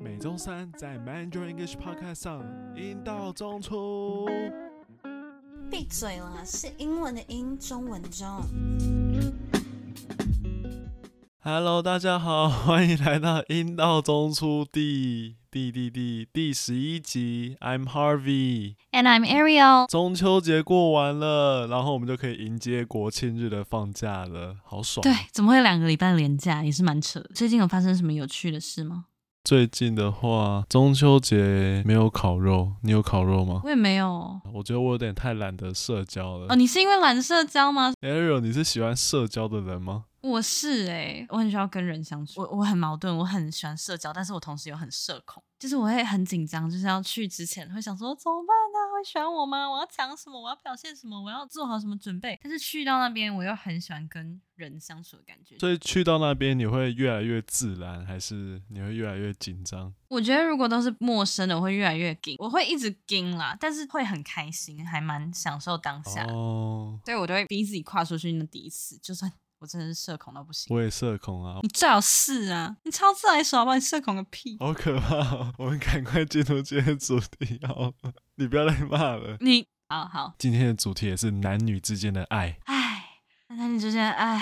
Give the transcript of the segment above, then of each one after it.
每周三在 Mandarin English Podcast 上，英道中出。闭嘴了，是英文的英，中文中。Hello，大家好，欢迎来到英道中出第第第第第十一集。I'm Harvey，and I'm Ariel。中秋节过完了，然后我们就可以迎接国庆日的放假了，好爽。对，怎么会有两个礼拜的连假？也是蛮扯。最近有发生什么有趣的事吗？最近的话，中秋节没有烤肉，你有烤肉吗？我也没有。我觉得我有点太懒得社交了。哦，你是因为懒社交吗？Ariel，你是喜欢社交的人吗？我是哎、欸，我很需要跟人相处，我我很矛盾，我很喜欢社交，但是我同时又很社恐，就是我会很紧张，就是要去之前会想说怎么办呢？会喜欢我吗？我要讲什么？我要表现什么？我要做好什么准备？但是去到那边，我又很喜欢跟人相处的感觉。所以去到那边，你会越来越自然，还是你会越来越紧张？我觉得如果都是陌生的，我会越来越紧，我会一直紧啦，但是会很开心，还蛮享受当下。哦，对我都会逼自己跨出去那第一次，就算。我真的是社恐到不行。我也社恐啊！你最好是啊！你超自来熟好不好？你社恐个屁！好可怕哦！我们赶快进入今天的主题好了，你不要再骂了。你好好。今天的主题也是男女之间的爱。唉，男女之间的爱。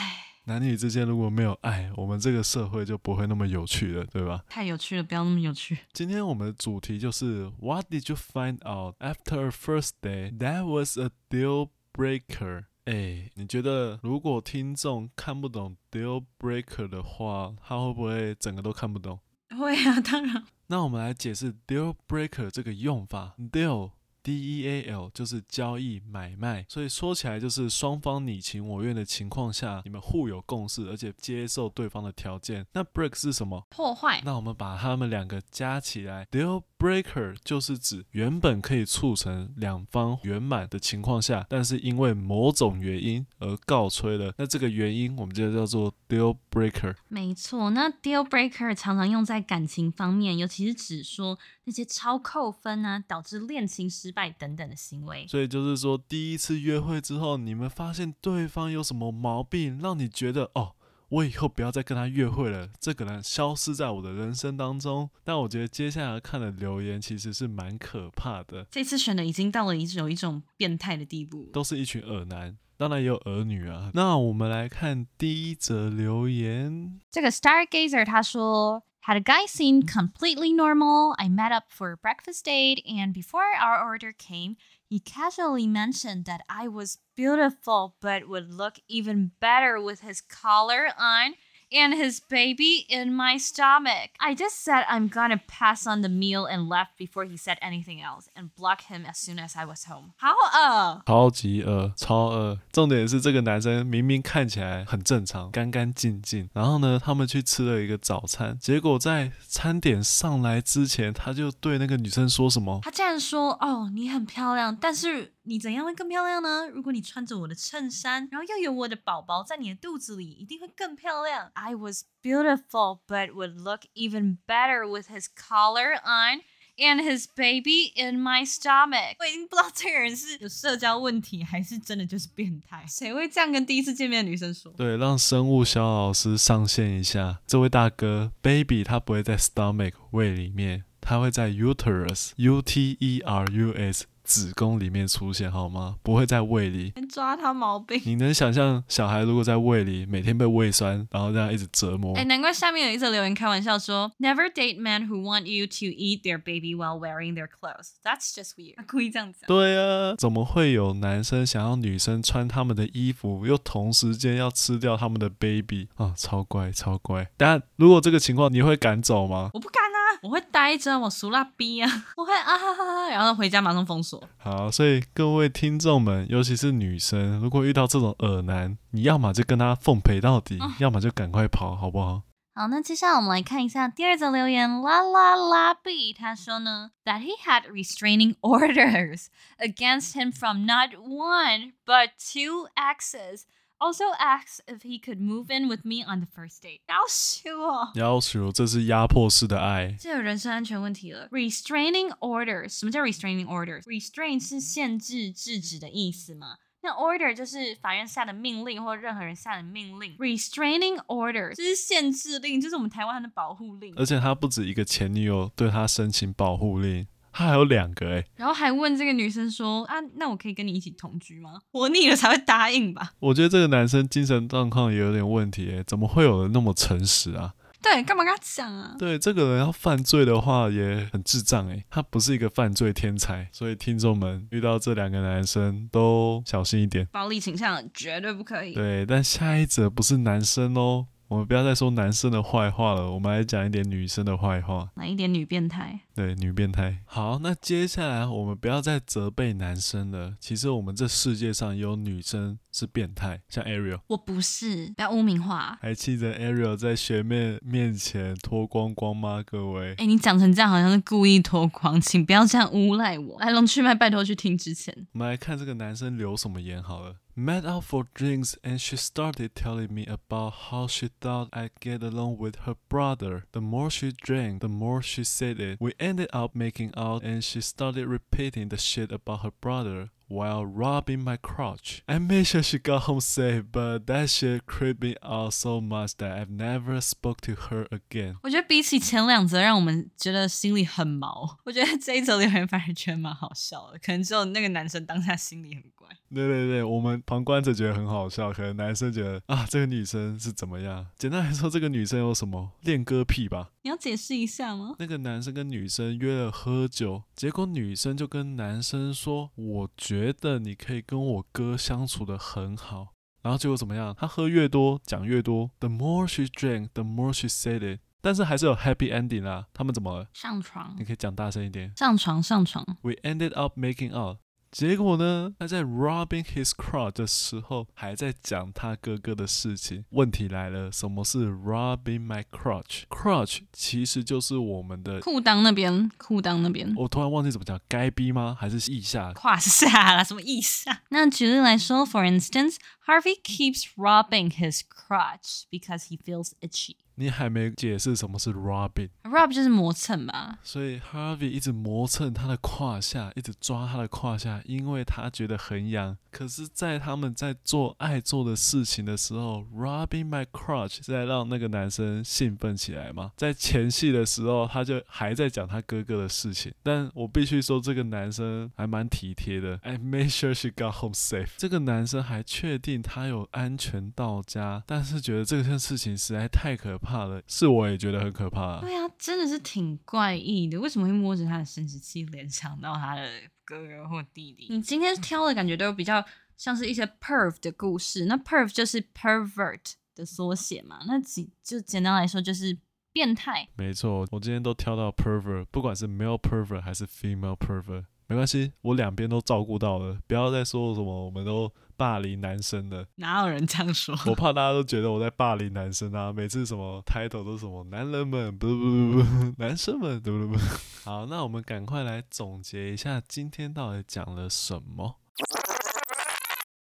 男女之间如果没有爱，我们这个社会就不会那么有趣了，对吧？太有趣了，不要那么有趣。今天我们的主题就是 What did you find out after first day that was a deal breaker？哎，你觉得如果听众看不懂 deal breaker 的话，他会不会整个都看不懂？会啊，当然。那我们来解释 deal breaker 这个用法。deal D E A L 就是交易买卖，所以说起来就是双方你情我愿的情况下，你们互有共识，而且接受对方的条件。那 break 是什么？破坏。那我们把它们两个加起来，deal breaker 就是指原本可以促成两方圆满的情况下，但是因为某种原因而告吹了。那这个原因我们就叫做 deal breaker。没错，那 deal breaker 常常用在感情方面，尤其是指说那些超扣分啊，导致恋情失败等等的行为，所以就是说，第一次约会之后，你们发现对方有什么毛病，让你觉得哦，我以后不要再跟他约会了，这个人消失在我的人生当中。但我觉得接下来看的留言其实是蛮可怕的。这次选的已经到了一种一种变态的地步，都是一群恶男，当然也有儿女啊。那我们来看第一则留言，这个 Stargazer 他说。Had a guy seemed completely normal. I met up for a breakfast date, and before our order came, he casually mentioned that I was beautiful but would look even better with his collar on. And his baby in my stomach. I just said I'm gonna pass on the meal and left before he said anything else, and blocked him as soon as I was home. 好饿，超级饿，超饿。重点是这个男生明明看起来很正常，干干净净。然后呢，他们去吃了一个早餐，结果在餐点上来之前，他就对那个女生说什么？他竟然说：“哦，你很漂亮，但是。”你怎样会更漂亮呢？如果你穿着我的衬衫，然后又有我的宝宝在你的肚子里，一定会更漂亮。I was beautiful, but would look even better with his collar on and his baby in my stomach。我已经不知道这个人是有社交问题，还是真的就是变态。谁会这样跟第一次见面的女生说？对，让生物小老师上线一下。这位大哥，baby 他不会在 stomach 胃里面，他会在 uterus，U T E R U S。 子宫里面出现好吗？不会在胃里。抓他毛病。你能想象小孩如果在胃里每天被胃酸，然后这样一直折磨？哎，难怪下面有一则留言开玩笑说：“Never date men who want you to eat their baby while wearing their clothes. That's just weird。”故意这样子。对啊，怎么会有男生想要女生穿他们的衣服，又同时间要吃掉他们的 baby 啊？超乖，超乖。但如果这个情况，你会赶走吗？我不敢啊。我会呆着，我俗辣逼啊！我会啊哈哈哈，然后回家马上封锁。好，所以各位听众们，尤其是女生，如果遇到这种耳男，你要么就跟他奉陪到底，嗯、要么就赶快跑，好不好？好，那接下来我们来看一下第二则留言，啦啦啦 B，他说呢，that he had restraining orders against him from not one but two exes。Also asks if he could move in with me on the first date。要求哦，要求，这是压迫式的爱，这有人身安全问题了。Restraining orders，什么叫 restraining orders？Restrain 是限制、制止的意思嘛？ 那 order 就是法院下的命令或任何人下的命令，restraining order 就是限制令，就是我们台湾的保护令。而且他不止一个前女友对他申请保护令。 他还有两个哎，然后还问这个女生说啊，那我可以跟你一起同居吗？活腻了才会答应吧？我觉得这个男生精神状况也有点问题哎，怎么会有人那么诚实啊？对，干嘛跟他讲啊？对，这个人要犯罪的话也很智障哎，他不是一个犯罪天才，所以听众们遇到这两个男生都小心一点，暴力倾向绝对不可以。对，但下一则不是男生哦。我们不要再说男生的坏话了，我们来讲一点女生的坏话。来一点女变态？对，女变态。好，那接下来我们不要再责备男生了。其实我们这世界上有女生是变态，像 Ariel。我不是，不要污名化。还记得 Ariel 在学妹面前脱光光吗？各位，哎，你讲成这样，好像是故意脱光，请不要这样诬赖我。来龙去脉，拜托去听之前。我们来看这个男生留什么言好了。Met out for drinks and she started telling me about how she thought I'd get along with her brother. The more she drank, the more she said it. We ended up making out and she started repeating the shit about her brother. While rubbing my crotch, I made sure she got home safe, but that shit creeped me out so much that I've never spoke to her again. 我觉得比起前两则让我们觉得心里很毛，我觉得这一则留言反而觉得蛮好笑的。可能只有那个男生当下心里很怪。对对对，我们旁观者觉得很好笑，可能男生觉得啊，这个女生是怎么样？简单来说，这个女生有什么恋歌癖吧？你要解释一下吗？那个男生跟女生约了喝酒，结果女生就跟男生说：“我觉得你可以跟我哥相处的很好。”然后结果怎么样？他喝越多，讲越多。The more she drank, the more she said it。但是还是有 happy ending 啊。他们怎么了？上床。你可以讲大声一点。上床，上床。We ended up making out。结果呢？他在 rubbing his crotch 的时候，还在讲他哥哥的事情。问题来了，什么是 rubbing my crotch？crotch 其实就是我们的裤裆那边，裤裆那边。我突然忘记怎么讲，该逼吗？还是腋下？胯下啦，什么腋下？那举例来说，for instance，Harvey keeps rubbing his crotch because he feels itchy。 你还没解释什么是 rubbing，rub 就是磨蹭吧。所以 Harvey 一直磨蹭他的胯下，一直抓他的胯下，因为他觉得很痒。可是，在他们在做爱做的事情的时候，rubbing my crotch 是在让那个男生兴奋起来吗？在前戏的时候，他就还在讲他哥哥的事情。但我必须说，这个男生还蛮体贴的。I made sure she got home safe。这个男生还确定他有安全到家，但是觉得这件事情实在太可怕。怕了，是我也觉得很可怕。对啊，真的是挺怪异的。为什么会摸着他的生殖器联想到他的哥哥或弟弟？你今天挑的感觉都比较像是一些 perv 的故事。那 perv 就是 pervert 的缩写嘛？那简就简单来说就是变态。没错，我今天都挑到 pervert，不管是 male pervert 还是 female pervert。没关系，我两边都照顾到了，不要再说什么我们都霸凌男生了。哪有人这样说？我怕大家都觉得我在霸凌男生啊！每次什么 title 都是什么男人们，不不不不，男生们，不不不。好，那我们赶快来总结一下今天到底讲了什么。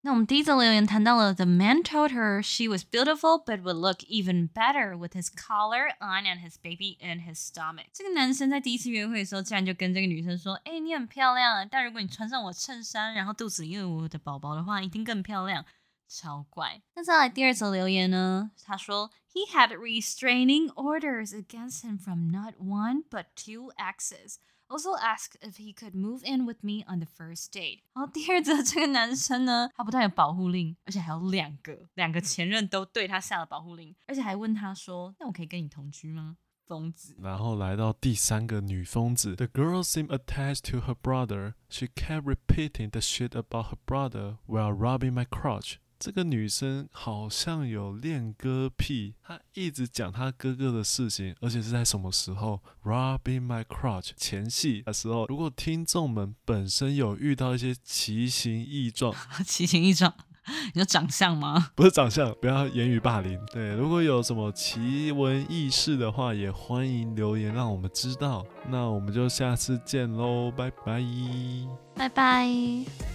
那我们第一则留言谈到了，The man told her she was beautiful, but would look even better with his collar on and his baby in his stomach。这个男生在第一次约会的时候，竟然就跟这个女生说：“哎，你很漂亮，但如果你穿上我衬衫，然后肚子里有我的宝宝的话，一定更漂亮。”超怪。那再来第二则留言呢？他说：“He had restraining orders against him from not one but two exes。” Also asked if he could move in with me on the first date。然后第二则，这个男生呢，他不但有保护令，而且还有两个，两个前任都对他下了保护令，而且还问他说：“那我可以跟你同居吗？”疯子。然后来到第三个女疯子，The girl seemed attached to her brother. She kept repeating the shit about her brother while rubbing my crotch. 这个女生好像有恋歌癖，她一直讲她哥哥的事情，而且是在什么时候？Rubbing my crotch 前戏的时候。如果听众们本身有遇到一些奇形异状，奇形异状，你说长相吗？不是长相，不要言语霸凌。对，如果有什么奇闻异事的话，也欢迎留言让我们知道。那我们就下次见喽，拜拜，拜拜。